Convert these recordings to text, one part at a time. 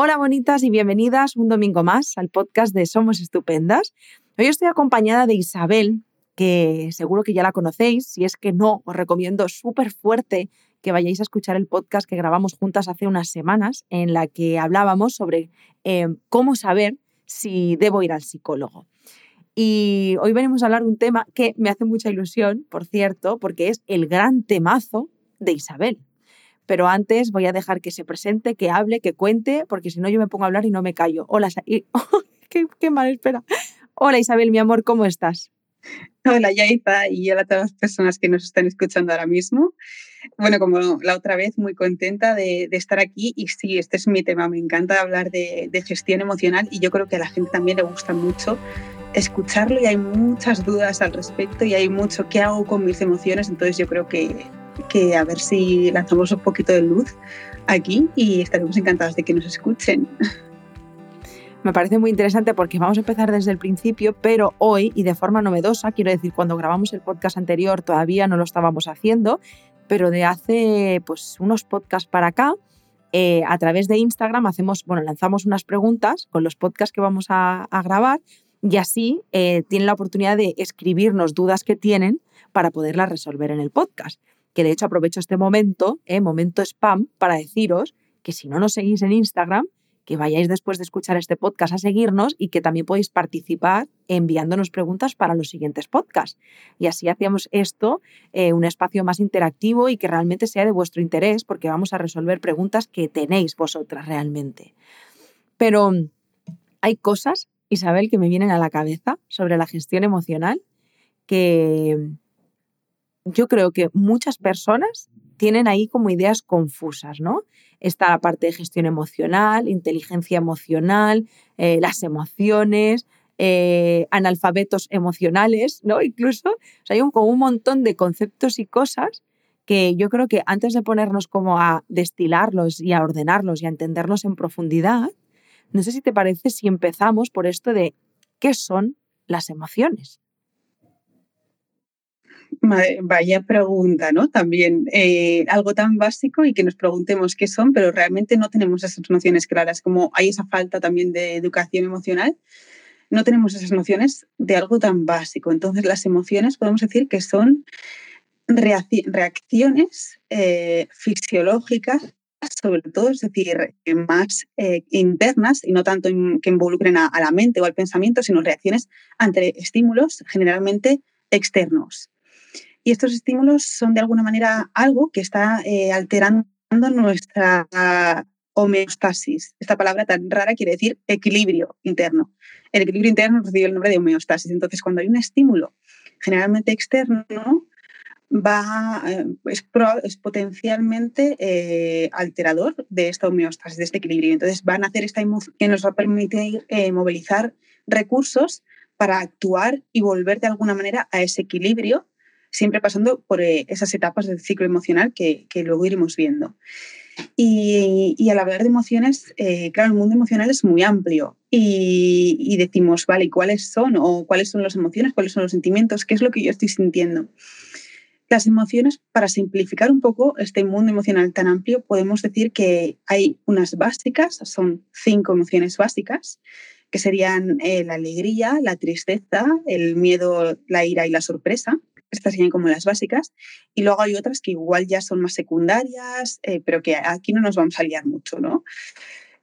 Hola bonitas y bienvenidas un domingo más al podcast de Somos Estupendas. Hoy estoy acompañada de Isabel, que seguro que ya la conocéis. Si es que no, os recomiendo súper fuerte que vayáis a escuchar el podcast que grabamos juntas hace unas semanas, en la que hablábamos sobre eh, cómo saber si debo ir al psicólogo. Y hoy venimos a hablar de un tema que me hace mucha ilusión, por cierto, porque es el gran temazo de Isabel. Pero antes voy a dejar que se presente, que hable, que cuente, porque si no yo me pongo a hablar y no me callo. Hola, qué, qué mal, espera. Hola Isabel, mi amor, ¿cómo estás? Hola Yaiza y hola a todas las personas que nos están escuchando ahora mismo. Bueno, como la otra vez, muy contenta de, estar aquí y sí, este es mi tema. Me encanta hablar de, de, gestión emocional y yo creo que a la gente también le gusta mucho escucharlo y hay muchas dudas al respecto y hay mucho qué hago con mis emociones. Entonces yo creo que, que a ver si lanzamos un poquito de luz aquí y estaremos encantadas de que nos escuchen. Me parece muy interesante porque vamos a empezar desde el principio, pero hoy y de forma novedosa, quiero decir, cuando grabamos el podcast anterior todavía no lo estábamos haciendo, pero de hace pues unos podcasts para acá, eh, a través de Instagram hacemos, bueno, lanzamos unas preguntas con los podcasts que vamos a, grabar y así eh, tienen la oportunidad de escribirnos dudas que tienen para poderlas resolver en el podcast que de hecho aprovecho este momento, eh, momento spam, para deciros que si no nos seguís en Instagram, que vayáis después de escuchar este podcast a seguirnos y que también podéis participar enviándonos preguntas para los siguientes podcasts. Y así hacíamos esto eh, un espacio más interactivo y que realmente sea de vuestro interés porque vamos a resolver preguntas que tenéis vosotras realmente. Pero hay cosas, Isabel, que me vienen a la cabeza sobre la gestión emocional que, yo creo que muchas personas tienen ahí como ideas confusas, ¿no? Está parte de gestión emocional, inteligencia emocional, eh, las emociones, eh, analfabetos emocionales, ¿no? Incluso, hay un, un montón de conceptos y cosas que yo creo que antes de ponernos como a destilarlos y a ordenarlos y a entenderlos en profundidad, no sé si te parece si empezamos por esto de qué son las emociones. Vaya pregunta, ¿no? También eh, algo tan básico y que nos preguntemos qué son, pero realmente no tenemos esas nociones claras, como hay esa falta también de educación emocional, no tenemos esas nociones de algo tan básico. Entonces las emociones podemos decir que son reacciones eh, fisiológicas sobre todo, es decir, más eh, internas y no tanto que involucren a, la mente o al pensamiento, sino reacciones ante estímulos generalmente externos. Y estos estímulos son de alguna manera algo que está eh, alterando nuestra homeostasis. Esta palabra tan rara quiere decir equilibrio interno. El equilibrio interno recibe el nombre de homeostasis. Entonces, cuando hay un estímulo generalmente externo, va, eh, es, potencialmente eh, alterador de esta homeostasis, de este equilibrio. Entonces, van a hacer esta que nos va a permitir movilizar recursos para actuar y volver de alguna manera a ese equilibrio siempre pasando por eh, esas etapas del ciclo emocional que, luego iremos viendo. Y, al hablar de emociones, eh, claro, el mundo emocional es muy amplio y, decimos, vale, ¿cuáles son? ¿O cuáles son las emociones? ¿Cuáles son los sentimientos? ¿Qué es lo que yo estoy sintiendo? Las emociones, para simplificar un poco este mundo emocional tan amplio, podemos decir que hay unas básicas, son cinco emociones básicas, que serían eh, la alegría, la tristeza, el miedo, la ira y la sorpresa. Estas serían como las básicas. Y luego hay otras que igual ya son más secundarias, eh, pero que aquí no nos vamos a liar mucho, ¿no?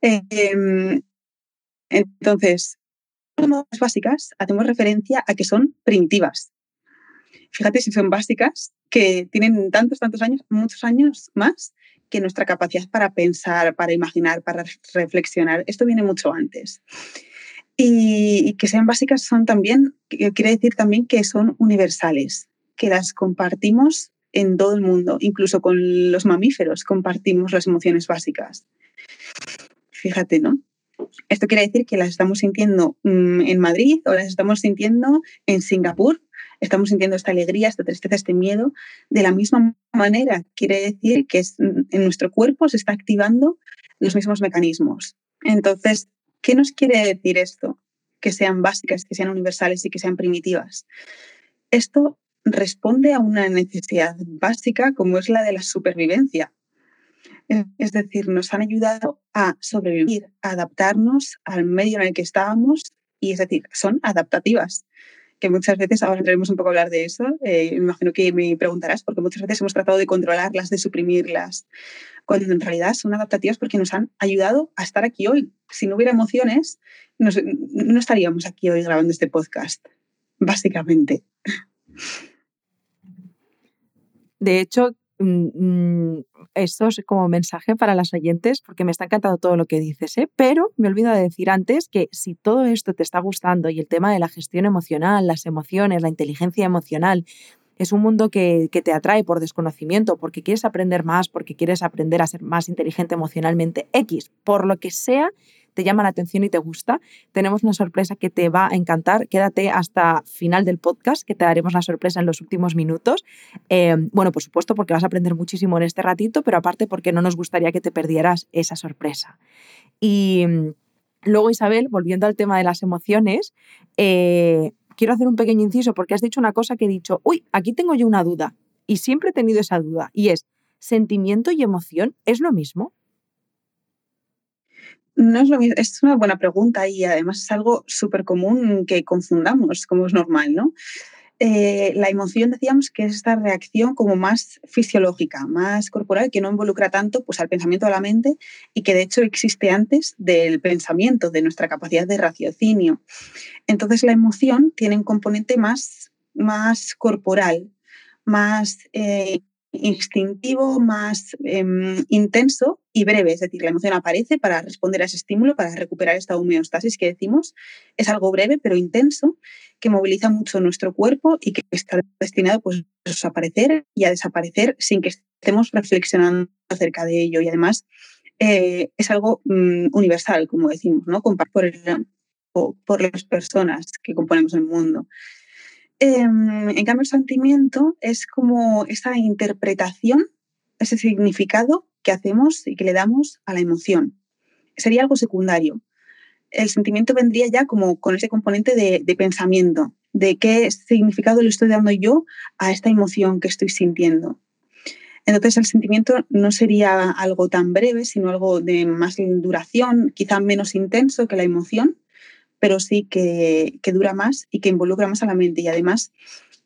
Em, entonces, las básicas hacemos referencia a que son primitivas. Fíjate si son básicas, que tienen tantos, tantos años, muchos años más que nuestra capacidad para pensar, para imaginar, para reflexionar. Esto viene mucho antes. Y que sean básicas son también, quiere decir también que son universales que las compartimos en todo el mundo, incluso con los mamíferos compartimos las emociones básicas. Fíjate, ¿no? Esto quiere decir que las estamos sintiendo mm, en Madrid o las estamos sintiendo en Singapur, estamos sintiendo esta alegría, esta tristeza, este miedo, de la misma manera. Quiere decir que en nuestro cuerpo se está activando los mismos mecanismos. Entonces, ¿qué nos quiere decir esto? Que sean básicas, que sean universales y que sean primitivas. Esto responde a una necesidad básica como es la de la supervivencia. Es decir, nos han ayudado a sobrevivir, a adaptarnos al medio en el que estábamos y es decir, son adaptativas que muchas veces, ahora entraremos un poco a hablar de eso, eh, imagino que me preguntarás, porque muchas veces hemos tratado de controlarlas, de suprimirlas, cuando en realidad son adaptativas porque nos han ayudado a estar aquí hoy. Si no hubiera emociones, no estaríamos aquí hoy grabando este podcast, básicamente. De hecho, Mm, mm, esto es como mensaje para las oyentes, porque me está encantando todo lo que dices, ¿eh? pero me olvido de decir antes que si todo esto te está gustando y el tema de la gestión emocional, las emociones, la inteligencia emocional, es un mundo que, que, te atrae por desconocimiento, porque quieres aprender más, porque quieres aprender a ser más inteligente emocionalmente, X, por lo que sea, te llama la atención y te gusta, tenemos una sorpresa que te va a encantar. Quédate hasta final del podcast, que te daremos la sorpresa en los últimos minutos. Em, bueno, por supuesto, porque vas a aprender muchísimo en este ratito, pero aparte porque no nos gustaría que te perdieras esa sorpresa. Y mm, luego, Isabel, volviendo al tema de las emociones, eh, quiero hacer un pequeño inciso porque has dicho una cosa que he dicho, uy, aquí tengo yo una duda. Y siempre he tenido esa duda, y es, ¿sentimiento y emoción es lo mismo? No es lo mismo, es una buena pregunta y además es algo súper común que confundamos, como es normal, ¿no? Eh, la emoción decíamos que es esta reacción como más fisiológica, más corporal, que no involucra tanto pues, al pensamiento de la mente y que de hecho existe antes del pensamiento, de nuestra capacidad de raciocinio. Entonces la emoción tiene un componente más, más corporal, más eh, instintivo, más em, intenso y breve. Es decir, la emoción aparece para responder a ese estímulo, para recuperar esta homeostasis que decimos. Es algo breve pero intenso que moviliza mucho nuestro cuerpo y que está destinado pues, a desaparecer y a desaparecer sin que estemos reflexionando acerca de ello. Y además eh, es algo mm, universal, como decimos, ¿no? por, por las personas que componemos el mundo. Em, en cambio, el sentimiento es como esa interpretación, ese significado que hacemos y que le damos a la emoción. Sería algo secundario. El sentimiento vendría ya como con ese componente de, de pensamiento, de qué significado le estoy dando yo a esta emoción que estoy sintiendo. Entonces el sentimiento no sería algo tan breve, sino algo de más duración, quizá menos intenso que la emoción, pero sí que, dura más y que involucra más a la mente y además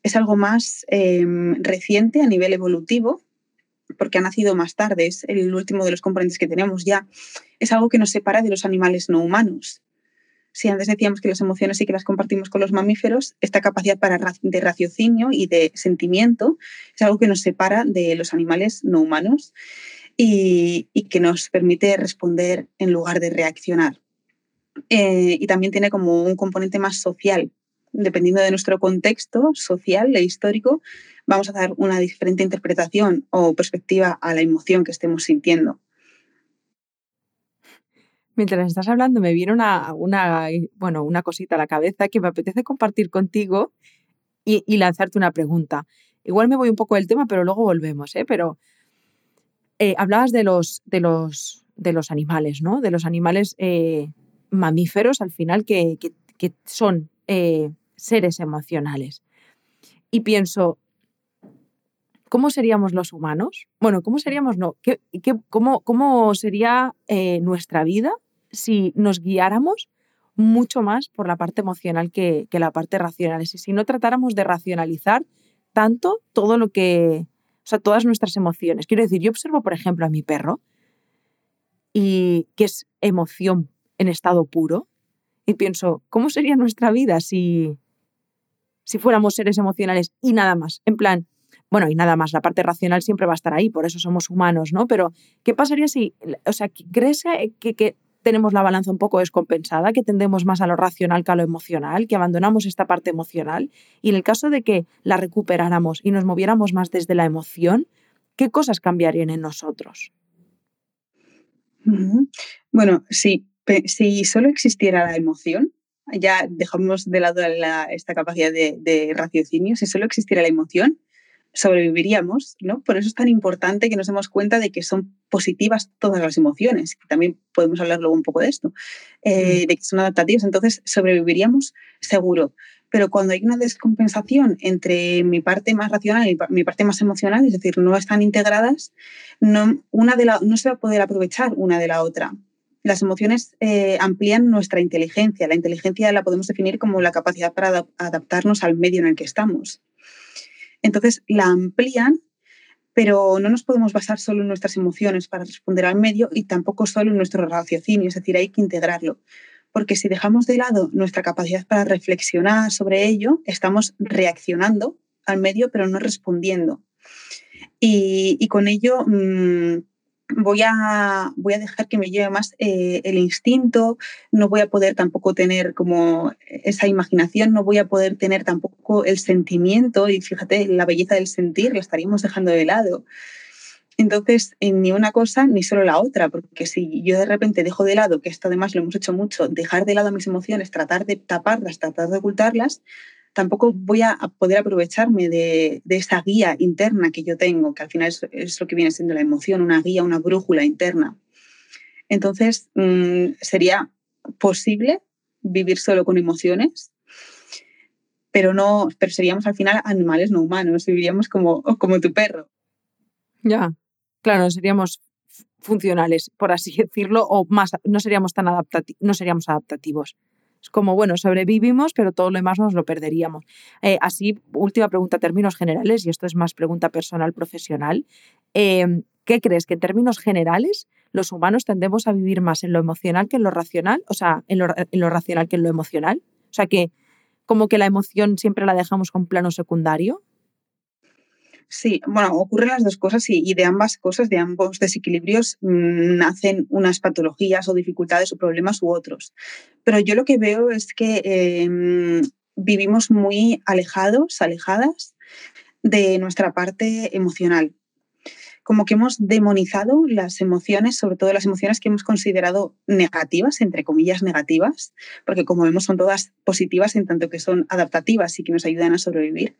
es algo más em, reciente a nivel evolutivo porque ha nacido más tarde, es el último de los componentes que tenemos ya, es algo que nos separa de los animales no humanos. Si antes decíamos que las emociones sí que las compartimos con los mamíferos, esta capacidad para, de raciocinio y de sentimiento es algo que nos separa de los animales no humanos y que nos permite responder en lugar de reaccionar. Eh, y también tiene como un componente más social. Dependiendo de nuestro contexto social e histórico, vamos a dar una diferente interpretación o perspectiva a la emoción que estemos sintiendo. Mientras estás hablando, me viene una, una, bueno, una cosita a la cabeza que me apetece compartir contigo y, lanzarte una pregunta. Igual me voy un poco del tema, pero luego volvemos, ¿eh? Pero eh, hablabas de los, de, los, de los animales, ¿no? De los animales eh, mamíferos al final que, son eh, seres emocionales. Y pienso, ¿cómo seríamos los humanos? Bueno, ¿cómo seríamos? No, ¿qué, cómo, cómo, sería eh, nuestra vida si nos guiáramos mucho más por la parte emocional que, que la parte racional? Es si no tratáramos de racionalizar tanto todo lo que, o sea, todas nuestras emociones. Quiero decir, yo observo, por ejemplo, a mi perro y que es emoción en estado puro y pienso, ¿cómo sería nuestra vida si, si fuéramos seres emocionales y nada más? En plan, bueno, y nada más, la parte racional siempre va a estar ahí, por eso somos humanos, ¿no? Pero, ¿qué pasaría si, o sea, crees que, que tenemos la balanza un poco descompensada, que tendemos más a lo racional que a lo emocional, que abandonamos esta parte emocional? Y en el caso de que la recuperáramos y nos moviéramos más desde la emoción, ¿qué cosas cambiarían en nosotros? Bueno, sí, si solo existiera la emoción, ya dejamos de lado esta capacidad de, raciocinio, si solo existiera la emoción, sobreviviríamos, ¿no? Por eso es tan importante que nos demos cuenta de que son positivas todas las emociones, también podemos hablar luego un poco de esto, eh, de que son adaptativas, entonces sobreviviríamos seguro. Pero cuando hay una descompensación entre mi parte más racional y mi parte más emocional, es decir, no están integradas, no, una de la, no se va a poder aprovechar una de la otra. Las emociones eh, amplían nuestra inteligencia. La inteligencia la podemos definir como la capacidad para adaptarnos al medio en el que estamos. Entonces, la amplían, pero no nos podemos basar solo en nuestras emociones para responder al medio y tampoco solo en nuestro raciocinio, es decir, hay que integrarlo porque si dejamos de lado nuestra capacidad para reflexionar sobre ello, estamos reaccionando al medio, pero no respondiendo. Y, con ello mm, voy, a, voy a dejar que me lleve más eh, el instinto, no voy a poder tampoco tener como esa imaginación, no voy a poder tener tampoco el sentimiento, y fíjate, la belleza del sentir la estaríamos dejando de lado. Entonces, ni una cosa ni solo la otra, porque si yo de repente dejo de lado, que esto además lo hemos hecho mucho, dejar de lado mis emociones, tratar de taparlas, tratar de ocultarlas, tampoco voy a poder aprovecharme de, esa guía interna que yo tengo, que al final es, lo que viene siendo la emoción, una guía, una brújula interna. Entonces, mm, sería posible vivir solo con emociones, pero no, pero seríamos al final animales no humanos, viviríamos como, como tu perro. Ya, Claro, seríamos funcionales, por así decirlo, o más, no seríamos tan adaptativos, no seríamos adaptativos. Es como, bueno, sobrevivimos, pero todo lo demás nos lo perderíamos. Eh, así, última pregunta, términos generales, y esto es más pregunta personal, profesional. Em, ¿Qué crees? ¿Que en términos generales los humanos tendemos a vivir más en lo emocional que en lo racional? O sea, en lo, en lo racional que en lo emocional. O sea, que como que la emoción siempre la dejamos con plano secundario. Sí, bueno, ocurren las dos cosas y, de ambas cosas, de ambos desequilibrios, mm, nacen unas patologías o dificultades o problemas u otros. Pero yo lo que veo es que em, vivimos muy alejados, alejadas de nuestra parte emocional. Como que hemos demonizado las emociones, sobre todo las emociones que hemos considerado negativas, entre comillas negativas, porque como vemos son todas positivas en tanto que son adaptativas y que nos ayudan a sobrevivir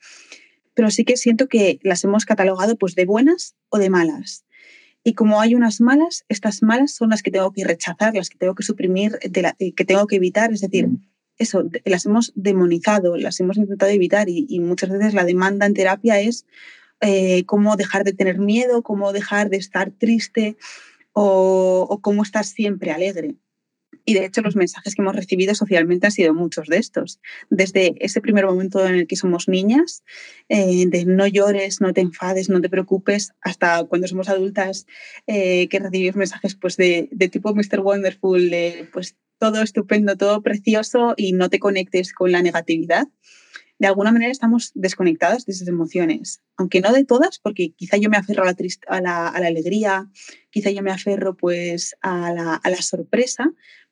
pero sí que siento que las hemos catalogado pues de buenas o de malas. Y como hay unas malas, estas malas son las que tengo que rechazar, las que tengo que suprimir, eh, que tengo que evitar. Es decir, mm. eso, las hemos demonizado, las hemos intentado evitar y, muchas veces la demanda en terapia es eh, cómo dejar de tener miedo, cómo dejar de estar triste o, o cómo estar siempre alegre. Y de hecho los mensajes que hemos recibido socialmente han sido muchos de estos. Desde ese primer momento en el que somos niñas, eh, de no llores, no te enfades, no te preocupes, hasta cuando somos adultas eh, que recibimos mensajes pues, de, de tipo Mr. Wonderful, de pues todo estupendo, todo precioso y no te conectes con la negatividad de alguna manera estamos desconectadas de esas emociones, aunque no de todas, porque quizá yo me aferro a la, a la, a la alegría, quizá yo me aferro pues a la, a la, sorpresa,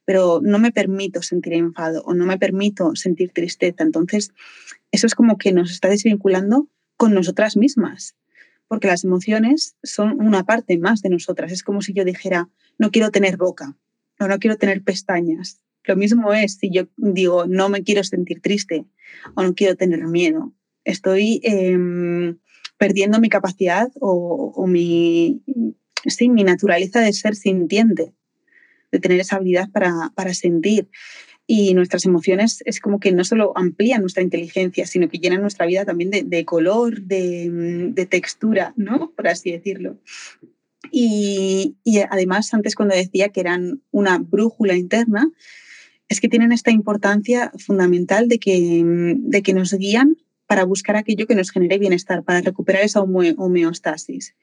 pero no me permito sentir enfado o no me permito sentir tristeza. Entonces, eso es como que nos está desvinculando con nosotras mismas, porque las emociones son una parte más de nosotras. Es como si yo dijera, no quiero tener boca o no quiero tener pestañas. Lo mismo es si yo digo, no me quiero sentir triste o no quiero tener miedo. Estoy em, perdiendo mi capacidad o, o mi, sí, mi naturaleza de ser sintiente de tener esa habilidad para, para sentir. Y nuestras emociones es como que no solo amplían nuestra inteligencia, sino que llenan nuestra vida también de, de color, de, de, textura, ¿no? Por así decirlo. Y, y, además, antes cuando decía que eran una brújula interna, es que tienen esta importancia fundamental de que, de que nos guían para buscar aquello que nos genere bienestar, para recuperar esa homeostasis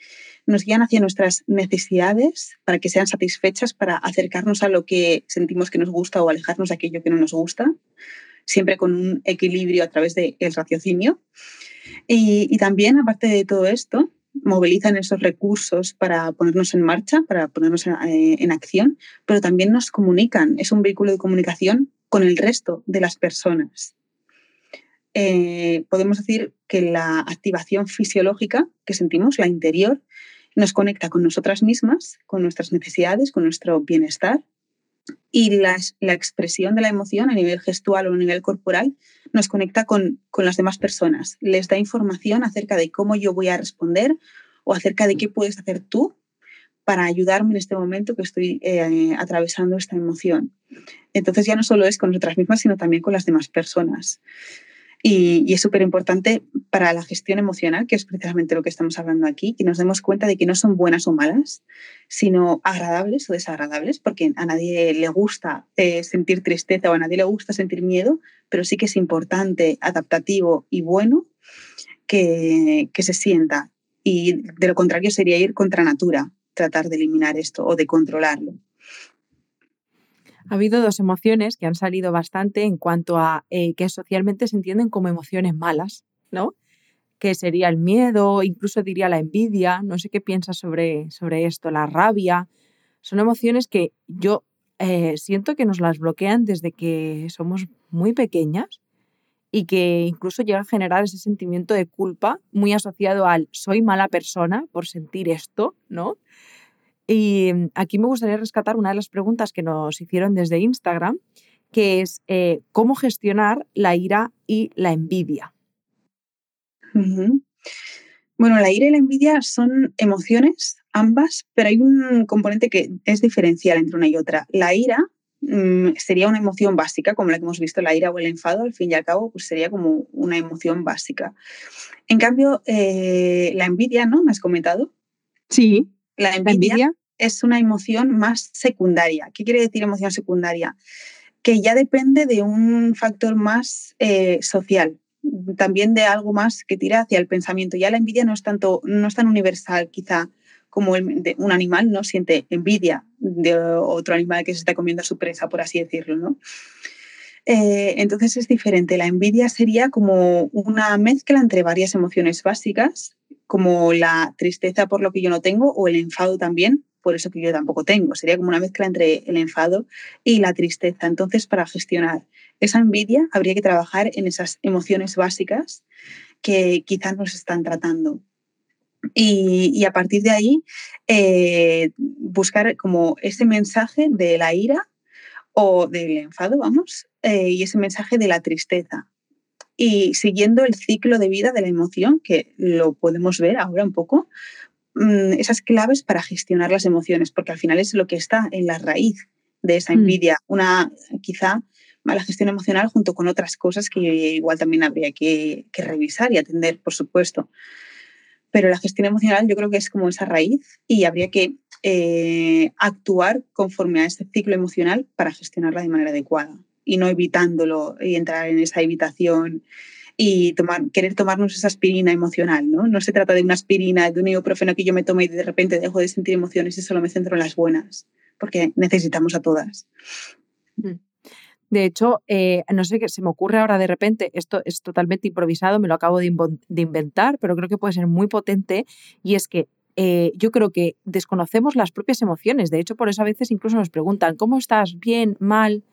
nos guían hacia nuestras necesidades para que sean satisfechas, para acercarnos a lo que sentimos que nos gusta o alejarnos de aquello que no nos gusta, siempre con un equilibrio a través del raciocinio. Y, también, aparte de todo esto, movilizan esos recursos para ponernos en marcha, para ponernos eh, en, acción, pero también nos comunican, es un vehículo de comunicación con el resto de las personas. Eh, podemos decir que la activación fisiológica que sentimos, la interior, nos conecta con nosotras mismas, con nuestras necesidades, con nuestro bienestar. Y la expresión de la emoción a nivel gestual o a nivel corporal nos conecta con, con las demás personas. Les da información acerca de cómo yo voy a responder o acerca de qué puedes hacer tú para ayudarme en este momento que estoy eh, atravesando esta emoción. Entonces ya no solo es con nosotras mismas, sino también con las demás personas. Y, es súper importante para la gestión emocional, que es precisamente lo que estamos hablando aquí, que nos demos cuenta de que no son buenas o malas, sino agradables o desagradables, porque a nadie le gusta eh, sentir tristeza o a nadie le gusta sentir miedo, pero sí que es importante, adaptativo y bueno que, que se sienta. Y de lo contrario sería ir contra natura, tratar de eliminar esto o de controlarlo ha habido dos emociones que han salido bastante en cuanto a eh, que socialmente se entienden como emociones malas, ¿no? Que sería el miedo, incluso diría la envidia, no sé qué piensas sobre, sobre esto, la rabia. Son emociones que yo eh, siento que nos las bloquean desde que somos muy pequeñas y que incluso llega a generar ese sentimiento de culpa muy asociado al soy mala persona por sentir esto, ¿no? Y mm, aquí me gustaría rescatar una de las preguntas que nos hicieron desde Instagram, que es eh, cómo gestionar la ira y la envidia. Bueno, la ira y la envidia son emociones, ambas, pero hay un componente que es diferencial entre una y otra. La ira mm, sería una emoción básica, como la que hemos visto, la ira o el enfado, al fin y al cabo, pues sería como una emoción básica. En cambio, eh, la envidia, ¿no? ¿Me has comentado? Sí. La envidia, es una emoción más secundaria. ¿Qué quiere decir emoción secundaria? Que ya depende de un factor más eh, social, también de algo más que tira hacia el pensamiento. Ya la envidia no es, tanto, no es tan universal quizá como un animal no siente envidia de otro animal que se está comiendo a su presa, por así decirlo. ¿no? Eh, entonces es diferente. La envidia sería como una mezcla entre varias emociones básicas como la tristeza por lo que yo no tengo o el enfado también por eso que yo tampoco tengo. Sería como una mezcla entre el enfado y la tristeza. Entonces, para gestionar esa envidia, habría que trabajar en esas emociones básicas que quizás nos están tratando. Y, a partir de ahí, eh, buscar como ese mensaje de la ira o del enfado, vamos, eh, y ese mensaje de la tristeza y siguiendo el ciclo de vida de la emoción, que lo podemos ver ahora un poco, mm, esas claves para gestionar las emociones, porque al final es lo que está en la raíz de esa mm. envidia, una quizá mala gestión emocional junto con otras cosas que igual también habría que, revisar y atender, por supuesto. Pero la gestión emocional yo creo que es como esa raíz y habría que eh, actuar conforme a ese ciclo emocional para gestionarla de manera adecuada y no evitándolo y entrar en esa evitación y tomar, querer tomarnos esa aspirina emocional, ¿no? No se trata de una aspirina, de un ibuprofeno que yo me tomo y de repente dejo de sentir emociones y solo me centro en las buenas, porque necesitamos a todas. Mm. De hecho, eh, no sé qué se me ocurre ahora de repente, esto es totalmente improvisado, me lo acabo de, inventar, pero creo que puede ser muy potente y es que eh, yo creo que desconocemos las propias emociones. De hecho, por eso a veces incluso nos preguntan, ¿cómo estás? ¿Bien? ¿Mal?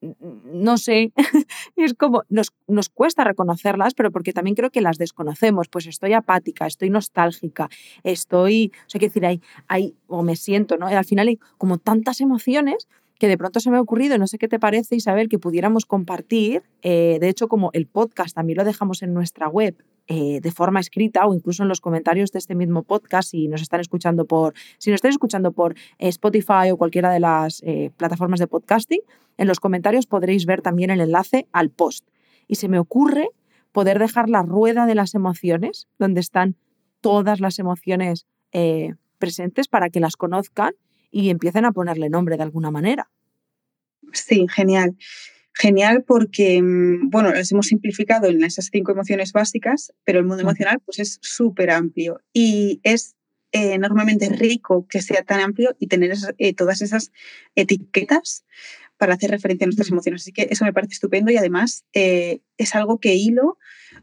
No sé, es como, nos, nos, cuesta reconocerlas, pero porque también creo que las desconocemos, pues estoy apática, estoy nostálgica, estoy, o sea, que decir, hay, hay, o me siento, ¿no? al final hay como tantas emociones que de pronto se me ha ocurrido, no sé qué te parece Isabel, que pudiéramos compartir, eh, de hecho como el podcast también lo dejamos en nuestra web, eh, de forma escrita o incluso en los comentarios de este mismo podcast si nos están escuchando por si nos están escuchando por Spotify o cualquiera de las eh, plataformas de podcasting en los comentarios podréis ver también el enlace al post y se me ocurre poder dejar la rueda de las emociones donde están todas las emociones eh, presentes para que las conozcan y empiecen a ponerle nombre de alguna manera. Sí, genial. Genial porque, mm, bueno, las hemos simplificado en esas cinco emociones básicas, pero el mundo emocional pues es súper amplio y es eh, enormemente rico que sea tan amplio y tener eh, todas esas etiquetas para hacer referencia a nuestras emociones. Así que eso me parece estupendo y además eh, es algo que hilo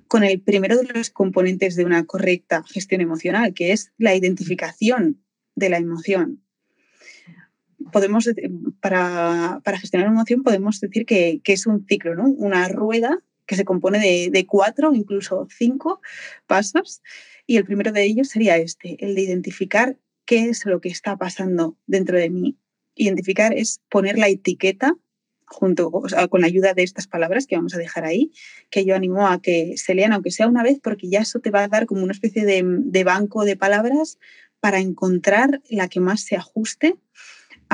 con el primero de los componentes de una correcta gestión emocional, que es la identificación de la emoción podemos, para, para, gestionar una emoción podemos decir que, que, es un ciclo, ¿no? Una rueda que se compone de, de, cuatro, incluso cinco pasos. Y el primero de ellos sería este, el de identificar qué es lo que está pasando dentro de mí. Identificar es poner la etiqueta junto con la ayuda de estas palabras que vamos a dejar ahí, que yo animo a que se lean, aunque sea una vez, porque ya eso te va a dar como una especie de, de banco de palabras para encontrar la que más se ajuste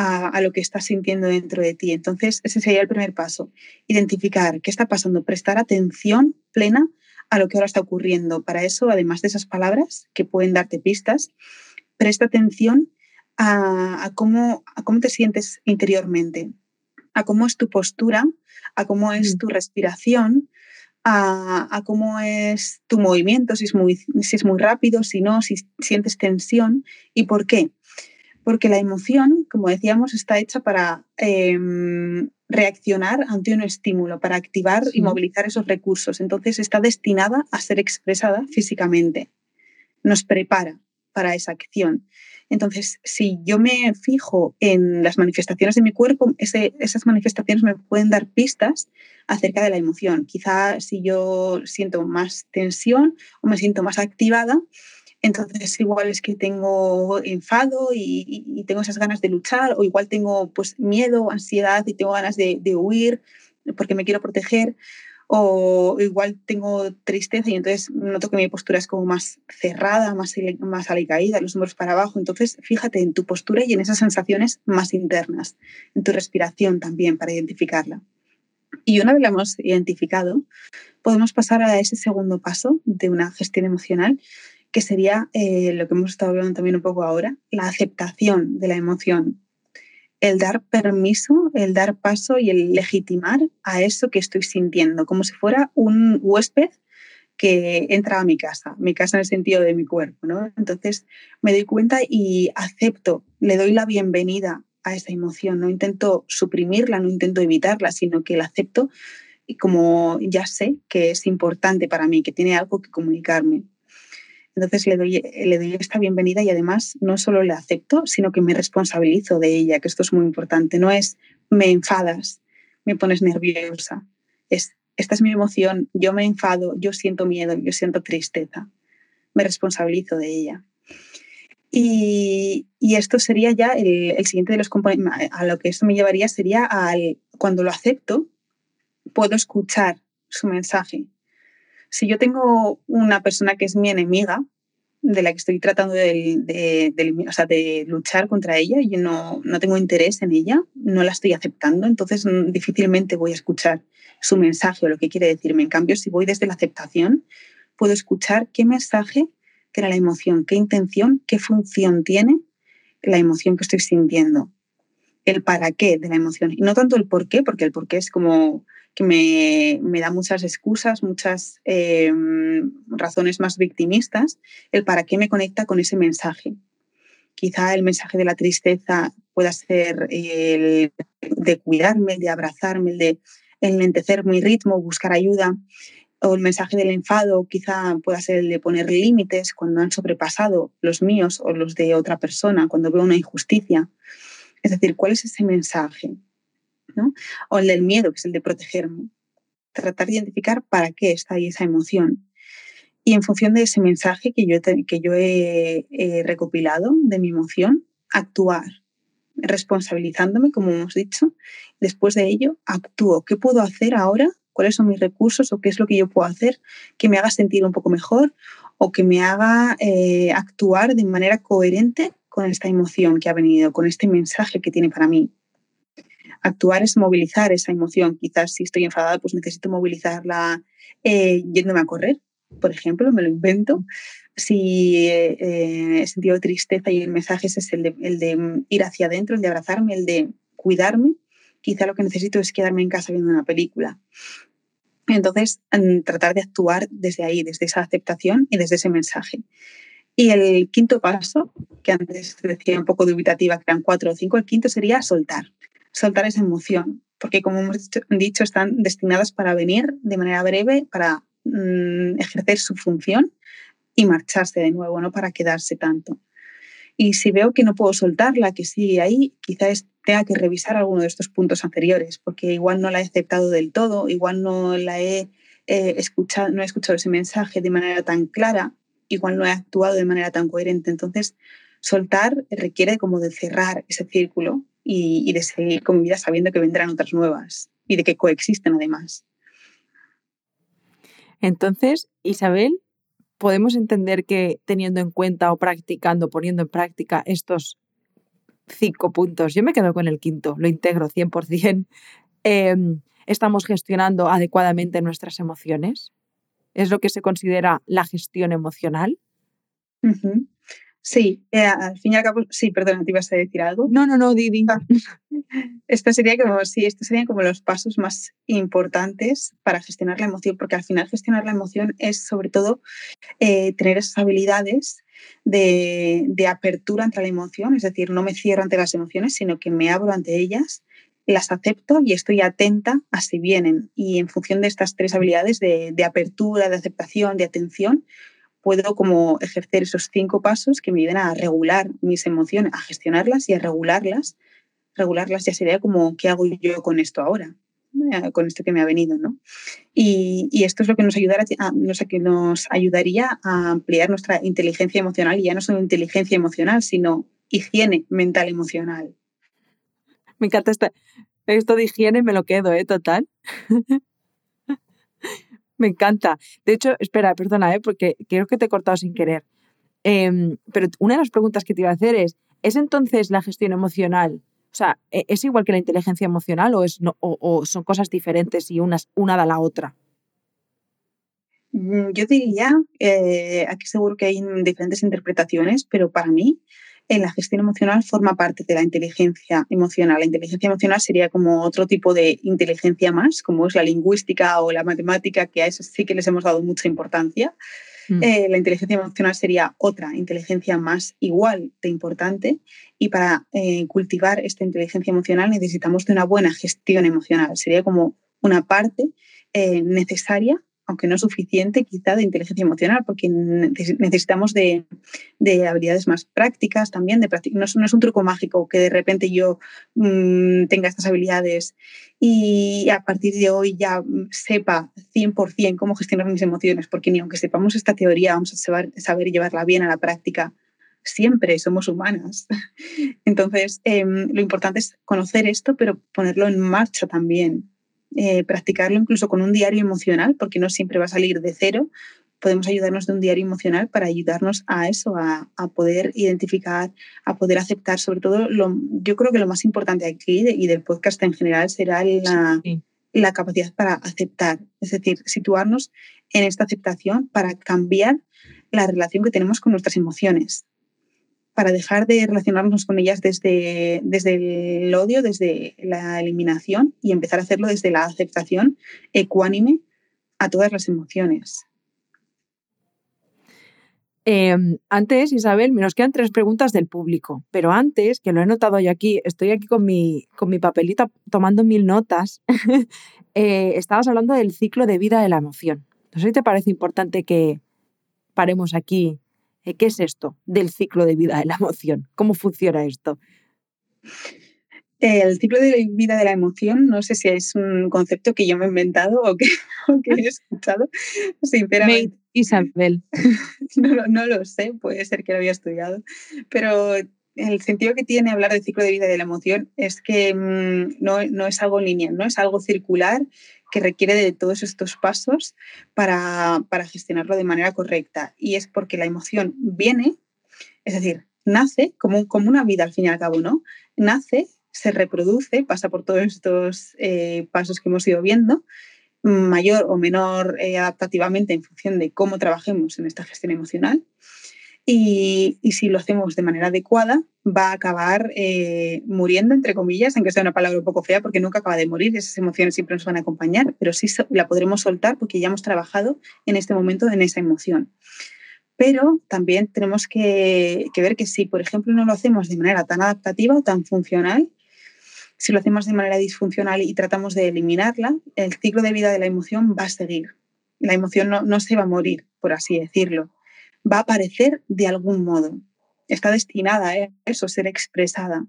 a, lo que estás sintiendo dentro de ti. Entonces, ese sería el primer paso, identificar qué está pasando, prestar atención plena a lo que ahora está ocurriendo. Para eso, además de esas palabras que pueden darte pistas, presta atención a, cómo, a cómo te sientes interiormente, a cómo es tu postura, a cómo es mm. tu respiración, a, cómo es tu movimiento, si es, muy, si es muy rápido, si no, si sientes tensión y por qué. Porque la emoción, como decíamos, está hecha para em, reaccionar ante un estímulo, para activar y movilizar esos recursos. Entonces está destinada a ser expresada físicamente. Nos prepara para esa acción. Entonces, si yo me fijo en las manifestaciones de mi cuerpo, esas manifestaciones me pueden dar pistas acerca de la emoción. Quizá si yo siento más tensión o me siento más activada, entonces igual es que tengo enfado y, tengo esas ganas de luchar o igual tengo pues miedo, ansiedad y tengo ganas de, de huir porque me quiero proteger o igual tengo tristeza y entonces noto que mi postura es como más cerrada, más, más alicaída, los hombros para abajo. Entonces, fíjate en tu postura y en esas sensaciones más internas, en tu respiración también para identificarla. Y una vez la hemos identificado, podemos pasar a ese segundo paso de una gestión emocional, que sería eh, lo que hemos estado hablando también un poco ahora, la aceptación de la emoción el dar permiso, el dar paso y el legitimar a eso que estoy sintiendo, como si fuera un huésped que entra a mi casa, mi casa en el sentido de mi cuerpo, ¿no? Entonces me doy cuenta y acepto, le doy la bienvenida a esa emoción, no intento suprimirla, no intento evitarla, sino que la acepto y como ya sé que es importante para mí, que tiene algo que comunicarme. Entonces le doy, esta bienvenida y además no solo le acepto, sino que me responsabilizo de ella, que esto es muy importante. No es me enfadas, me pones nerviosa. Es esta es mi emoción, yo me enfado, yo siento miedo, yo siento tristeza. Me responsabilizo de ella. Y, esto sería ya el, el, siguiente de los componentes, a lo que esto me llevaría sería al, cuando lo acepto, puedo escuchar su mensaje, si yo tengo una persona que es mi enemiga, de la que estoy tratando de, luchar contra ella, y no, no, tengo interés en ella, no la estoy aceptando, entonces mm, difícilmente voy a escuchar su mensaje o lo que quiere decirme. En cambio, si voy desde la aceptación, puedo escuchar qué mensaje tiene la emoción, qué intención, qué función tiene la emoción que estoy sintiendo, el para qué de la emoción. Y no tanto el por qué, porque el por qué es como que me, da muchas excusas, muchas eh, razones más victimistas, el para qué me conecta con ese mensaje. Quizá el mensaje de la tristeza pueda ser el de cuidarme, de abrazarme, el de enlentecer mi ritmo, buscar ayuda. O el mensaje del enfado quizá pueda ser el de poner límites cuando han sobrepasado los míos o los de otra persona, cuando veo una injusticia. Es decir, ¿cuál es ese mensaje? O el del miedo, que es el de protegerme. Tratar de identificar para qué está ahí esa emoción. Y en función de ese mensaje que yo, que yo he, recopilado de mi emoción, actuar, responsabilizándome, como hemos dicho. Después de ello, actúo. ¿Qué puedo hacer ahora? ¿Cuáles son mis recursos o qué es lo que yo puedo hacer que me haga sentir un poco mejor o que me haga eh, actuar de manera coherente con esta emoción que ha venido, con este mensaje que tiene para mí? Actuar es movilizar esa emoción. Quizás si estoy enfadada, pues necesito movilizarla eh, yéndome a correr, por ejemplo, me lo invento. Si eh, he sentido tristeza y el mensaje es el de, el de ir hacia adentro, el de abrazarme, el de cuidarme, quizá lo que necesito es quedarme en casa viendo una película. Entonces, tratar de actuar desde ahí, desde esa aceptación y desde ese mensaje. Y el quinto paso, que antes decía un poco dubitativa, que eran cuatro o cinco, el quinto sería soltar soltar esa emoción, porque como hemos dicho, están destinadas para venir de manera breve, para mm, ejercer su función y marcharse de nuevo, no para quedarse tanto. Y si veo que no puedo soltarla, que sigue ahí, quizás tenga que revisar alguno de estos puntos anteriores, porque igual no la he aceptado del todo, igual no la he eh, escuchado, no he escuchado ese mensaje de manera tan clara, igual no he actuado de manera tan coherente. Entonces, soltar requiere como de cerrar ese círculo y, de seguir con mi vida sabiendo que vendrán otras nuevas y de que coexisten además. Entonces, Isabel, podemos entender que teniendo en cuenta o practicando, poniendo en práctica estos cinco puntos, yo me quedo con el quinto, lo integro 100%, eh, estamos gestionando adecuadamente nuestras emociones. es lo que se considera la gestión emocional. Sí, eh, al fin y al cabo, sí, perdona, ¿te ibas a decir algo? No, no, no, Didi. Ah, esto sería como, sí, estos serían como los pasos más importantes para gestionar la emoción, porque al final gestionar la emoción es sobre todo eh, tener esas habilidades de, de, apertura ante la emoción, es decir, no me cierro ante las emociones, sino que me abro ante ellas, las acepto y estoy atenta a si vienen. Y en función de estas tres habilidades de, de apertura, de aceptación, de atención, puedo como ejercer esos cinco pasos que me ayuden a regular mis emociones, a gestionarlas y a regularlas. Regularlas ya sería como, ¿qué hago yo con esto ahora? Eh, con esto que me ha venido, ¿no? Y, esto es lo que nos, ayudará a, que nos ayudaría a ampliar nuestra inteligencia emocional, y ya no solo inteligencia emocional, sino higiene mental emocional. Me encanta este, esto de higiene, me lo quedo, ¿eh? Total. Me encanta. De hecho, espera, perdona, ¿eh? porque creo que te he cortado sin querer. Em, pero una de las preguntas que te iba a hacer es, ¿es entonces la gestión emocional, o sea, ¿e-, ¿es igual que la inteligencia emocional o, es, o, son cosas diferentes y unas, una da la otra? Mm, yo diría, eh, aquí seguro que hay diferentes interpretaciones, pero para mí en la gestión emocional forma parte de la inteligencia emocional. La inteligencia emocional sería como otro tipo de inteligencia más, como es la lingüística o la matemática, que a eso sí que les hemos dado mucha importancia. Mm. Eh, la inteligencia emocional sería otra inteligencia más igual de importante y para eh, cultivar esta inteligencia emocional necesitamos de una buena gestión emocional. Sería como una parte eh, necesaria aunque no suficiente quizá de inteligencia emocional, porque necesitamos de, habilidades más prácticas también, de es, no, es, un truco mágico que de repente yo mm, tenga estas habilidades y a partir de hoy ya sepa 100% cómo gestionar mis emociones, porque ni aunque sepamos esta teoría vamos a saber, saber llevarla bien a la práctica siempre somos humanas. Entonces, em, lo importante es conocer esto, pero ponerlo en marcha también. Eh, practicarlo incluso con un diario emocional, porque no siempre va a salir de cero. Podemos ayudarnos de un diario emocional para ayudarnos a eso, a, poder identificar, a poder aceptar. Sobre todo, lo, yo creo que lo más importante aquí y del podcast en general será la, la capacidad para aceptar, es decir, situarnos en esta aceptación para cambiar la relación que tenemos con nuestras emociones para dejar de relacionarnos con ellas desde, desde el odio, desde la eliminación y empezar a hacerlo desde la aceptación ecuánime a todas las emociones. Em, antes, Isabel, nos quedan tres preguntas del público, pero antes, que lo he notado yo aquí, estoy aquí con mi, con mi papelito tomando mil notas, eh, estabas hablando del ciclo de vida de la emoción. No te parece importante que paremos aquí ¿Qué es esto del ciclo de vida de la emoción? ¿Cómo funciona esto? El ciclo de vida de la emoción, no sé si es un concepto que yo me he inventado o que, he escuchado, sinceramente. Isabel. No, no, lo sé, puede ser que lo había estudiado, pero el sentido que tiene hablar del ciclo de vida de la emoción es que mm, no, no, es algo lineal, no es algo circular que requiere de todos estos pasos para, gestionarlo de manera correcta. Y es porque la emoción viene, es decir, nace como, como una vida al fin y al cabo, ¿no? Nace, se reproduce, pasa por todos estos eh, pasos que hemos ido viendo, mayor o menor eh, adaptativamente en función de cómo trabajemos en esta gestión emocional. Y, si lo hacemos de manera adecuada, va a acabar eh, muriendo, entre comillas, aunque sea una palabra un poco fea, porque nunca acaba de morir, esas emociones siempre nos van a acompañar, pero sí la podremos soltar porque ya hemos trabajado en este momento en esa emoción. Pero también tenemos que, ver que si, por ejemplo, no lo hacemos de manera tan adaptativa o tan funcional, si lo hacemos de manera disfuncional y tratamos de eliminarla, el ciclo de vida de la emoción va a seguir. La emoción no se va a morir, por así decirlo va a aparecer de algún modo. Está destinada a eso, ser expresada.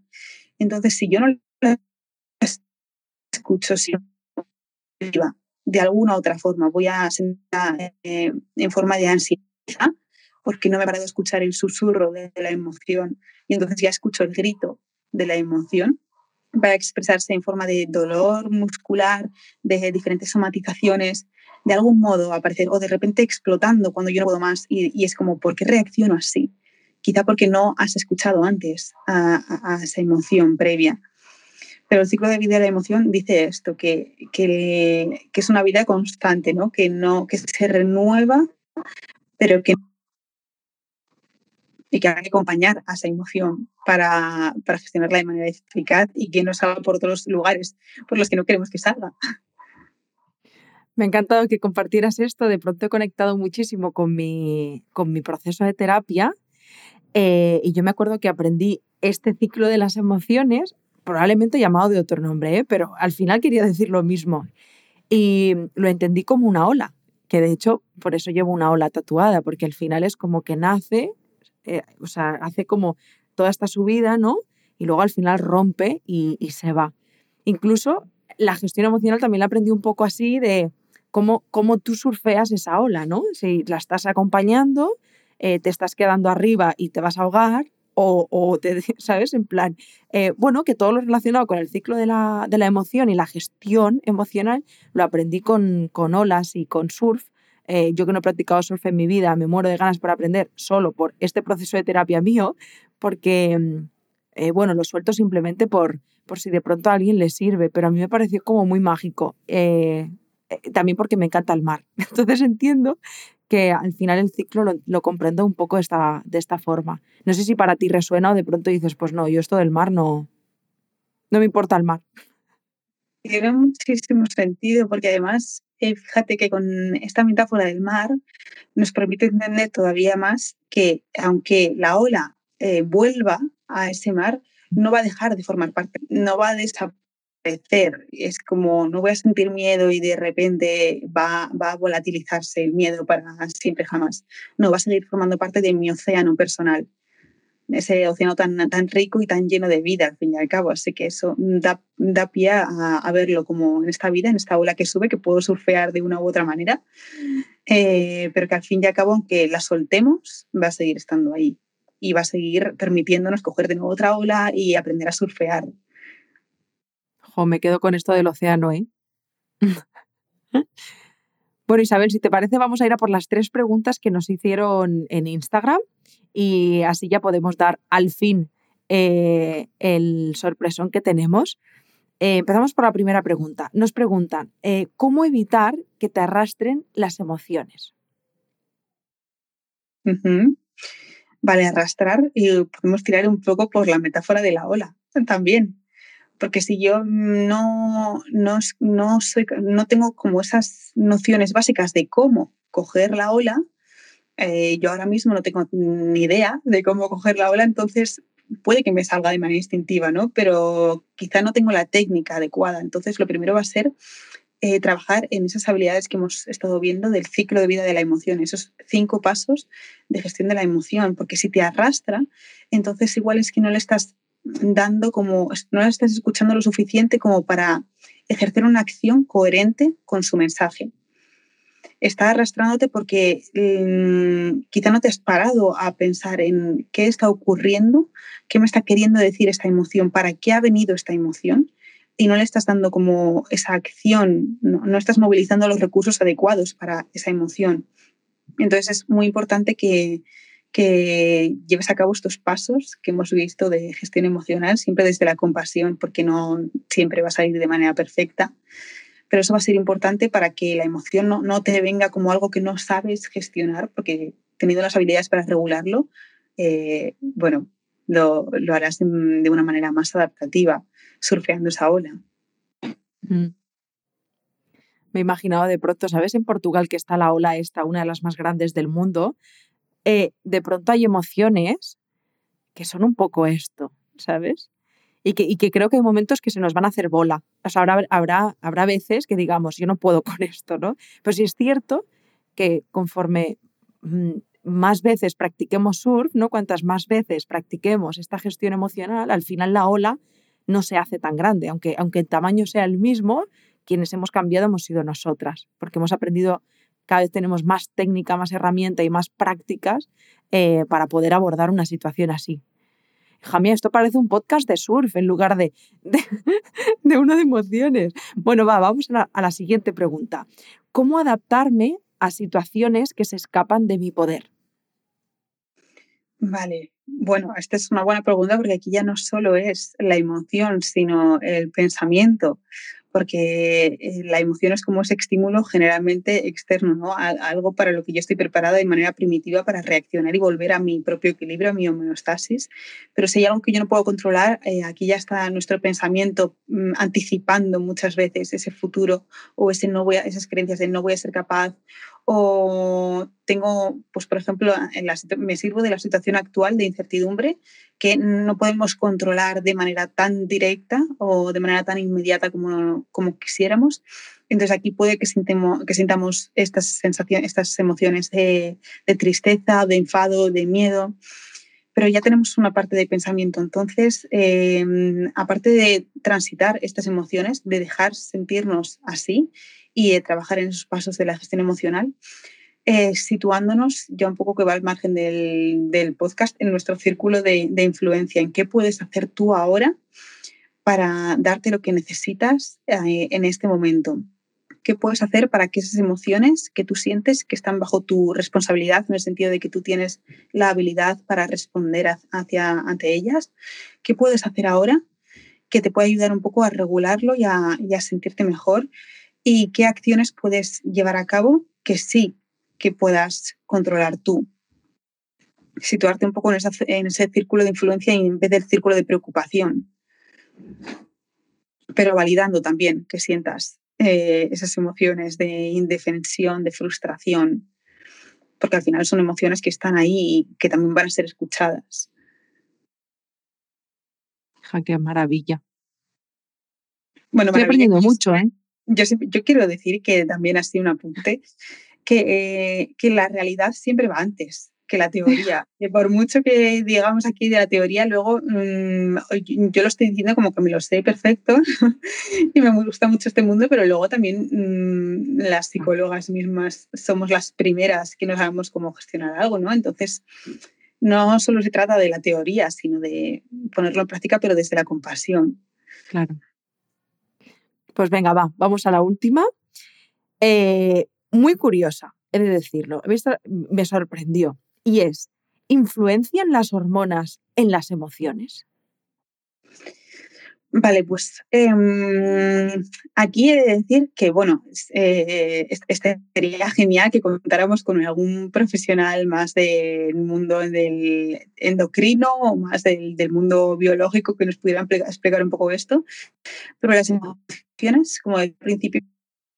Entonces, si yo no la escucho, si de alguna otra forma, voy a sentir eh, en forma de ansiedad, porque no me he parado a escuchar el susurro de la emoción y entonces ya escucho el grito de la emoción, va a expresarse en forma de dolor muscular, de diferentes somatizaciones, de algún modo aparecer o de repente explotando cuando yo no puedo más y, es como, ¿por qué reacciono así? Quizá porque no has escuchado antes a, esa emoción previa. Pero el ciclo de vida de la emoción dice esto, que, que, es una vida constante, ¿no? Que, no, que se renueva, pero que y que hay que acompañar a esa emoción para, para, gestionarla de manera eficaz y que no salga por otros lugares por los que no queremos que salga. Me ha encantado que compartieras esto. De pronto he conectado muchísimo con mi, con mi proceso de terapia eh, y yo me acuerdo que aprendí este ciclo de las emociones, probablemente llamado de otro nombre, ¿eh? pero al final quería decir lo mismo. Y lo entendí como una ola, que de hecho por eso llevo una ola tatuada, porque al final es como que nace, eh, o sea, hace como toda esta subida, ¿no? Y luego al final rompe y, y se va. Incluso la gestión emocional también la aprendí un poco así de cómo, cómo tú surfeas esa ola, ¿no? Si la estás acompañando, eh, te estás quedando arriba y te vas a ahogar, o, o te, ¿sabes? En plan, eh, bueno, que todo lo relacionado con el ciclo de la, de la, emoción y la gestión emocional lo aprendí con, con olas y con surf. Eh, yo que no he practicado surf en mi vida, me muero de ganas por aprender solo por este proceso de terapia mío, porque, mm, bueno, lo suelto simplemente por, por si de pronto a alguien le sirve, pero a mí me pareció como muy mágico. Eh, también porque me encanta el mar. Entonces entiendo que al final el ciclo lo, comprendo un poco de esta, de esta forma. No sé si para ti resuena o de pronto dices, pues no, yo esto del mar no, no me importa el mar. Tiene muchísimo sentido porque además, eh, fíjate que con esta metáfora del mar nos permite entender todavía más que aunque la ola eh, vuelva a ese mar, no va a dejar de formar parte, no va a desaparecer es como no voy a sentir miedo y de repente va, va, a volatilizarse el miedo para siempre jamás. No, va a seguir formando parte de mi océano personal. Ese océano tan, tan rico y tan lleno de vida, al fin y al cabo. Así que eso da, da pie a, a, verlo como en esta vida, en esta ola que sube, que puedo surfear de una u otra manera, eh, pero que al fin y al cabo, aunque la soltemos, va a seguir estando ahí y va a seguir permitiéndonos coger de nuevo otra ola y aprender a surfear me quedo con esto del océano, ¿eh? bueno, Isabel, si te parece, vamos a ir a por las tres preguntas que nos hicieron en Instagram y así ya podemos dar al fin eh, el sorpresón que tenemos. Eh, empezamos por la primera pregunta. Nos preguntan, eh, ¿cómo evitar que te arrastren las emociones? Vale, arrastrar y podemos tirar un poco por la metáfora de la ola también porque si yo no, no, no, soy, no tengo como esas nociones básicas de cómo coger la ola, eh, yo ahora mismo no tengo ni idea de cómo coger la ola, entonces puede que me salga de manera instintiva, ¿no? Pero quizá no tengo la técnica adecuada. Entonces, lo primero va a ser eh, trabajar en esas habilidades que hemos estado viendo del ciclo de vida de la emoción, esos cinco pasos de gestión de la emoción, porque si te arrastra, entonces igual es que no le estás dando como, no estás escuchando lo suficiente como para ejercer una acción coherente con su mensaje. Está arrastrándote porque mm, quizá no te has parado a pensar en qué está ocurriendo, qué me está queriendo decir esta emoción, para qué ha venido esta emoción y no le estás dando como esa acción, no, no estás movilizando los recursos adecuados para esa emoción. Entonces es muy importante que, que lleves a cabo estos pasos que hemos visto de gestión emocional, siempre desde la compasión, porque no siempre va a salir de manera perfecta, pero eso va a ser importante para que la emoción no, no te venga como algo que no sabes gestionar, porque teniendo las habilidades para regularlo, eh, bueno, lo, lo harás de, una manera más adaptativa, surfeando esa ola. Mm. Me he imaginado de pronto, ¿sabes? En Portugal que está la ola esta, una de las más grandes del mundo, eh, de pronto hay emociones que son un poco esto, ¿sabes? Y que, y que, creo que hay momentos que se nos van a hacer bola. O sea, habrá, habrá, habrá veces que digamos, yo no puedo con esto, ¿no? Pero sí es cierto que conforme mm, más veces practiquemos surf, ¿no? Cuantas más veces practiquemos esta gestión emocional, al final la ola no se hace tan grande, aunque, aunque el tamaño sea el mismo, quienes hemos cambiado hemos sido nosotras, porque hemos aprendido cada vez tenemos más técnica, más herramienta y más prácticas eh, para poder abordar una situación así. Jamie, esto parece un podcast de surf en lugar de, de, uno de emociones. Bueno, va, vamos a la, a la siguiente pregunta. ¿Cómo adaptarme a situaciones que se escapan de mi poder? Vale, bueno, esta es una buena pregunta porque aquí ya no solo es la emoción, sino el pensamiento. Porque eh, la emoción es como ese estímulo generalmente externo, ¿no? algo para lo que yo estoy preparada de manera primitiva para reaccionar y volver a mi propio equilibrio, a mi homeostasis. Pero si hay algo que yo no puedo controlar, eh, aquí ya está nuestro pensamiento mm, anticipando muchas veces ese futuro o ese no voy esas creencias de no voy a ser capaz o tengo, pues por ejemplo, en la, me sirvo de la situación actual de incertidumbre que no podemos controlar de manera tan directa o de manera tan inmediata como, como quisiéramos. Entonces aquí puede que, que sintamos estas sensaciones, estas emociones de, tristeza, de enfado, de miedo pero ya tenemos una parte de pensamiento. Entonces, em, aparte de transitar estas emociones, de dejar sentirnos así y trabajar en esos pasos de la gestión emocional, eh, situándonos ya un poco que va al margen del, podcast en nuestro círculo de, de, influencia, en qué puedes hacer tú ahora para darte lo que necesitas eh, en este momento. ¿Qué puedes hacer para que esas emociones que tú sientes que están bajo tu responsabilidad, en el sentido de que tú tienes la habilidad para responder hacia, ante ellas, qué puedes hacer ahora que te pueda ayudar un poco a regularlo y a, sentirte mejor? ¿Y qué acciones puedes llevar a cabo que sí que puedas controlar tú? Situarte un poco en, en ese círculo de influencia en vez del círculo de preocupación pero validando también que sientas eh, esas emociones de indefensión, de frustración, porque al final son emociones que están ahí y que también van a ser escuchadas. qué maravilla. Bueno, Estoy aprendiendo mucho, ¿eh? Yo, yo, quiero decir que también así un apunte, que, eh, que la realidad siempre va antes que la teoría. Que por mucho que digamos aquí de la teoría, luego mm, yo lo estoy diciendo como que me lo sé perfecto y me gusta mucho este mundo, pero luego también mm, las psicólogas mismas somos las primeras que no sabemos cómo gestionar algo, ¿no? Entonces, no solo se trata de la teoría, sino de ponerlo en práctica, pero desde la compasión. Claro. Pues venga, va, vamos a la última. Eh, muy curiosa, he de decirlo. Me sorprendió y es, ¿influencian las hormonas en las emociones? Vale, pues em, aquí he de decir que, bueno, eh, este sería genial que contáramos con algún profesional más del mundo del endocrino o más del, mundo biológico que nos pudiera explicar un poco esto. Pero las como al principio,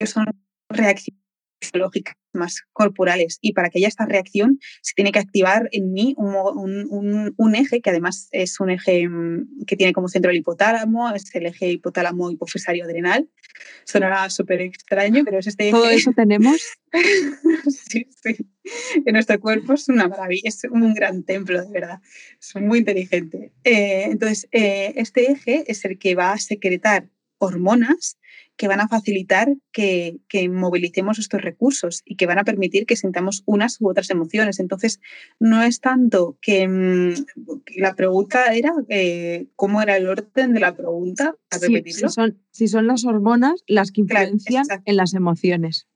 son reacciones fisiológicas más corporales y para que haya esta reacción se tiene que activar en mí un, un, eje que además es un eje mm, que tiene como centro el hipotálamo, es el eje hipotálamo hipofisario adrenal. Sonará súper extraño, pero es este eje. ¿Todo eso tenemos? sí, sí. En nuestro cuerpo es una maravilla, es un gran templo, de verdad. Es muy inteligente. Eh, entonces, eh, este eje es el que va a secretar hormonas que van a facilitar que, movilicemos estos recursos y que van a permitir que sintamos unas u otras emociones. Entonces, no es tanto que mm, la pregunta era eh, cómo era el orden de la pregunta. si, son, si son las hormonas las que influencian en las emociones.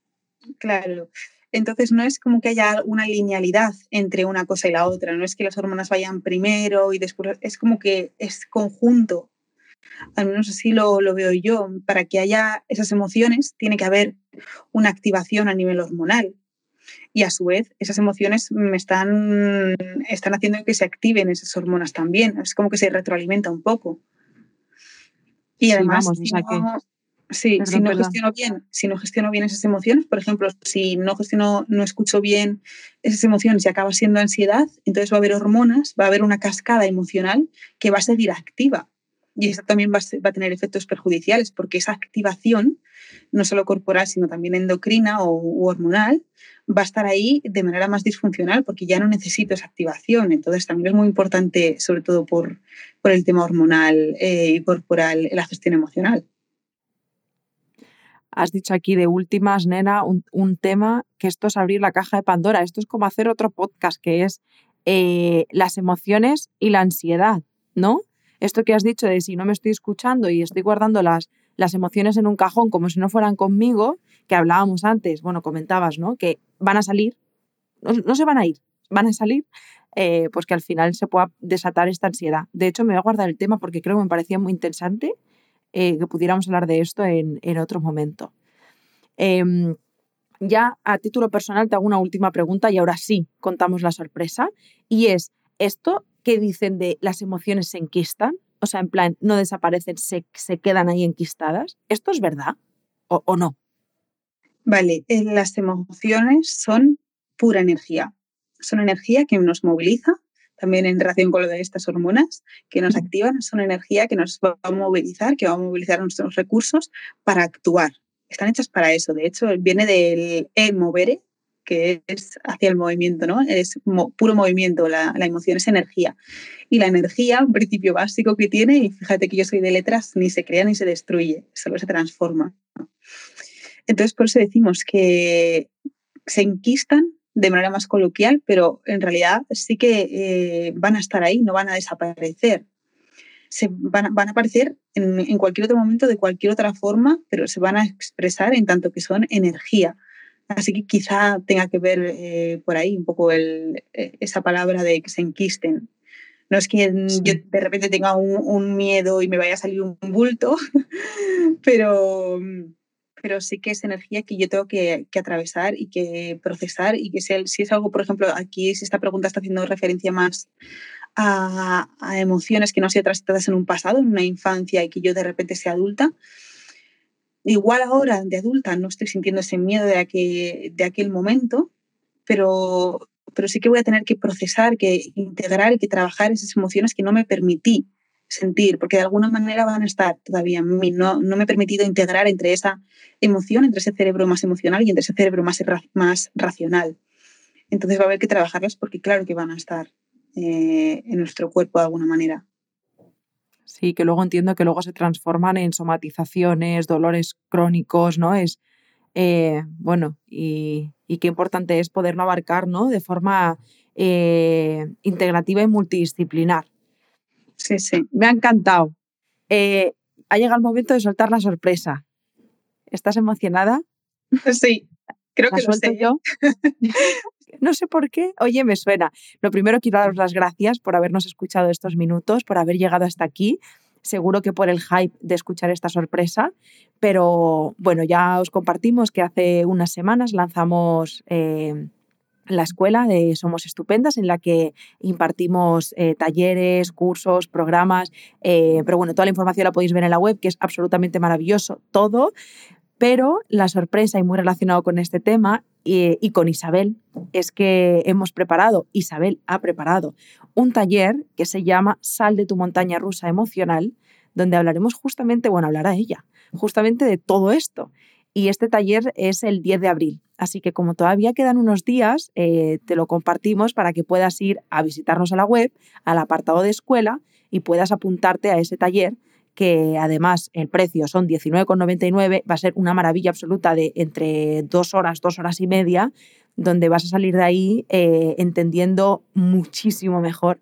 Claro. Entonces no es como que haya una linealidad entre una cosa y la otra, no es que las hormonas vayan primero y después, es como que es conjunto al menos así lo, veo yo, para que haya esas emociones tiene que haber una activación a nivel hormonal. Y a su vez, esas emociones me están, están haciendo que se activen esas hormonas también. Es como que se retroalimenta un poco. Y además, si, no, si no gestiono bien, si no gestiono bien esas emociones, por ejemplo, si no gestiono, no escucho bien esas emociones y acaba siendo ansiedad, entonces va a haber hormonas, va a haber una cascada emocional que va a seguir activa y eso también va a, tener efectos perjudiciales porque esa activación, no solo corporal, sino también endocrina o hormonal, va a estar ahí de manera más disfuncional porque ya no necesito esa activación. Entonces también es muy importante, sobre todo por, por el tema hormonal eh, y corporal, la gestión emocional. Has dicho aquí de últimas, nena, un, tema que esto es abrir la caja de Pandora. Esto es como hacer otro podcast que es eh, las emociones y la ansiedad, ¿no? Esto que has dicho de si no me estoy escuchando y estoy guardando las, las emociones en un cajón como si no fueran conmigo, que hablábamos antes, bueno, comentabas, ¿no? Que van a salir, no, se van a ir, van a salir, eh, pues que al final se pueda desatar esta ansiedad. De hecho, me voy a guardar el tema porque creo que me parecía muy interesante eh, que pudiéramos hablar de esto en, otro momento. Em, ya a título personal te hago una última pregunta y ahora sí contamos la sorpresa. Y es, ¿esto que dicen de las emociones se enquistan? O sea, en plan, no desaparecen, se, se quedan ahí enquistadas. ¿Esto es verdad o, o no? Vale, eh, las emociones son pura energía. Son energía que nos moviliza, también en relación con lo de estas hormonas que nos activan, son energía que nos va a movilizar, que va a movilizar nuestros recursos para actuar. Están hechas para eso. De hecho, viene del e movere, que es hacia el movimiento, ¿no? Es puro movimiento, la, emoción es energía. Y la energía, un principio básico que tiene, y fíjate que yo soy de letras, ni se crea ni se destruye, solo se transforma. Entonces, por eso decimos que se enquistan de manera más coloquial, pero en realidad sí que eh, van a estar ahí, no van a desaparecer. Se van, a aparecer en, cualquier otro momento, de cualquier otra forma, pero se van a expresar en tanto que son energía. Así que quizá tenga que ver eh, por ahí un poco el, eh, esa palabra de que se enquisten. No es que yo de repente tenga un, un, miedo y me vaya a salir un bulto, pero, pero sí que es energía que yo tengo que, atravesar y que procesar y que si, es algo, por ejemplo, aquí si esta pregunta está haciendo referencia más a, emociones que no han sido transitadas en un pasado, en una infancia y que yo de repente sea adulta, igual ahora de adulta no estoy sintiendo ese miedo de, aquel, de aquel momento, pero, pero sí que voy a tener que procesar, que integrar y que trabajar esas emociones que no me permití sentir, porque de alguna manera van a estar todavía en mí. No, no me he permitido integrar entre esa emoción, entre ese cerebro más emocional y entre ese cerebro más, más racional. Entonces va a haber que trabajarlas porque claro que van a estar eh, en nuestro cuerpo de alguna manera. Sí, que luego entiendo que luego se transforman en somatizaciones, dolores crónicos, ¿no? Es, eh, bueno, y, qué importante es poderlo abarcar, ¿no? De forma eh, integrativa y multidisciplinar. Sí, sí. Me ha encantado. Eh, ha llegado el momento de soltar la sorpresa. ¿Estás emocionada? Sí, creo que lo sé. yo. no sé por qué. Oye, me suena. Lo primero quiero daros las gracias por habernos escuchado estos minutos, por haber llegado hasta aquí. Seguro que por el hype de escuchar esta sorpresa, pero bueno, ya os compartimos que hace unas semanas lanzamos eh, la escuela de Somos Estupendas, en la que impartimos eh, talleres, cursos, programas, eh, pero bueno, toda la información la podéis ver en la web, que es absolutamente maravilloso todo. Pero la sorpresa y muy relacionado con este tema y, y con Isabel es que hemos preparado, Isabel ha preparado un taller que se llama Sal de tu montaña rusa emocional, donde hablaremos justamente, bueno, hablará ella, justamente de todo esto. Y este taller es el 10 de abril. Así que como todavía quedan unos días, eh, te lo compartimos para que puedas ir a visitarnos a la web, al apartado de escuela y puedas apuntarte a ese taller que además el precio son 19,99, va a ser una maravilla absoluta de entre dos horas, dos horas y media, donde vas a salir de ahí eh, entendiendo muchísimo mejor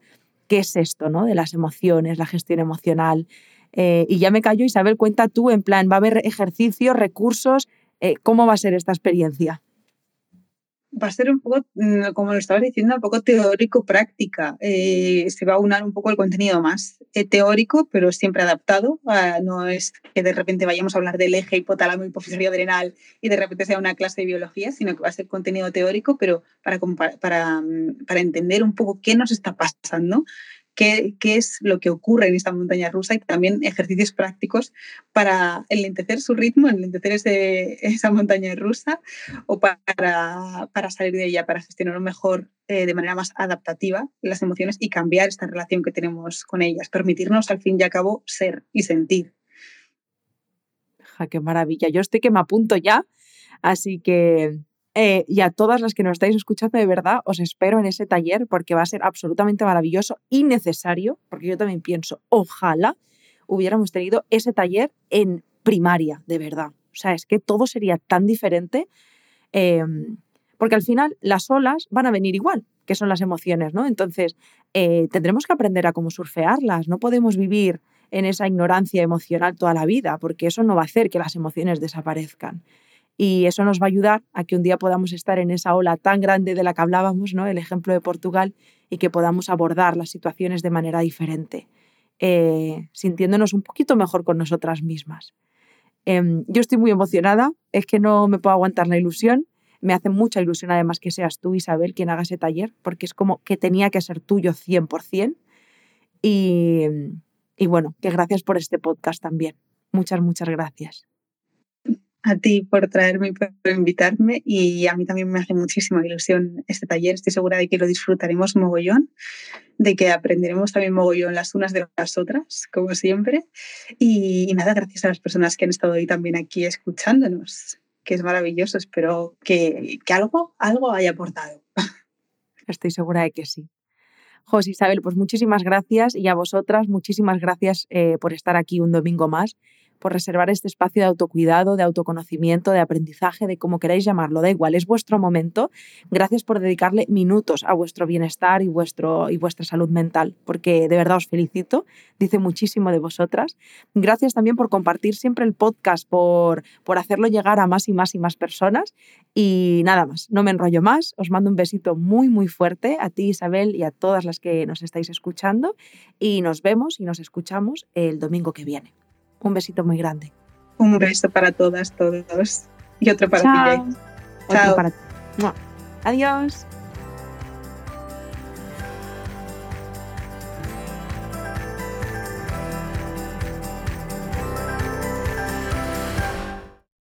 qué es esto, ¿no? De las emociones, la gestión emocional. Eh, y ya me callo, Isabel, cuenta tú, en plan, va a haber ejercicios, recursos, ¿cómo va a ser esta experiencia? Va a ser un poco, mm, como lo estabas diciendo, un poco teórico-práctica. Eh, se va a unar un poco el contenido más eh, teórico, pero siempre adaptado. no es que de repente vayamos a hablar del eje hipotálamo hipofisario adrenal y de repente sea una clase de biología, sino que va a ser contenido teórico, pero para, para, mm, para entender un poco qué nos está pasando qué, es lo que ocurre en esta montaña rusa y también ejercicios prácticos para enlentecer su ritmo, enlentecer ese, esa montaña rusa o para, para, salir de ella, para gestionar mejor eh, de manera más adaptativa las emociones y cambiar esta relación que tenemos con ellas, permitirnos al fin y al cabo ser y sentir. Ja, qué maravilla. Yo estoy que me apunto ya, así que eh, y a todas las que nos estáis escuchando, de verdad, os espero en ese taller porque va a ser absolutamente maravilloso y necesario, porque yo también pienso, ojalá hubiéramos tenido ese taller en primaria, de verdad. O sea, es que todo sería tan diferente, em, porque al final las olas van a venir igual, que son las emociones, ¿no? Entonces, eh, tendremos que aprender a cómo surfearlas, no podemos vivir en esa ignorancia emocional toda la vida, porque eso no va a hacer que las emociones desaparezcan. Y eso nos va a ayudar a que un día podamos estar en esa ola tan grande de la que hablábamos, ¿no? el ejemplo de Portugal, y que podamos abordar las situaciones de manera diferente. eh, sintiéndonos un poquito mejor con nosotras mismas. Em, yo estoy muy emocionada, es que no me puedo aguantar la ilusión. Me hace mucha ilusión además que seas tú, Isabel, quien haga ese taller, porque es como que tenía que ser tuyo 100%. Y, y bueno, que gracias por este podcast también. Muchas, muchas gracias a ti por traerme y por invitarme y a mí también me hace muchísima ilusión este taller. Estoy segura de que lo disfrutaremos mogollón, de que aprenderemos también mogollón las unas de las otras, como siempre. Y, nada, gracias a las personas que han estado hoy también aquí escuchándonos, que es maravilloso. Espero que, algo, algo haya aportado. Estoy segura de que sí. José Isabel, pues muchísimas gracias y a vosotras muchísimas gracias eh, por estar aquí un domingo más por reservar este espacio de autocuidado, de autoconocimiento, de aprendizaje, de como queráis llamarlo, da igual, es vuestro momento. Gracias por dedicarle minutos a vuestro bienestar y, vuestro, y vuestra salud mental, porque de verdad os felicito, dice muchísimo de vosotras. Gracias también por compartir siempre el podcast, por, por hacerlo llegar a más y más y más personas. Y nada más, no me enrollo más, os mando un besito muy, muy fuerte a ti, Isabel, y a todas las que nos estáis escuchando, y nos vemos y nos escuchamos el domingo que viene. Un besito muy grande. Un beso para todas, todos. Y otro para ti. Chao. Para... Adiós.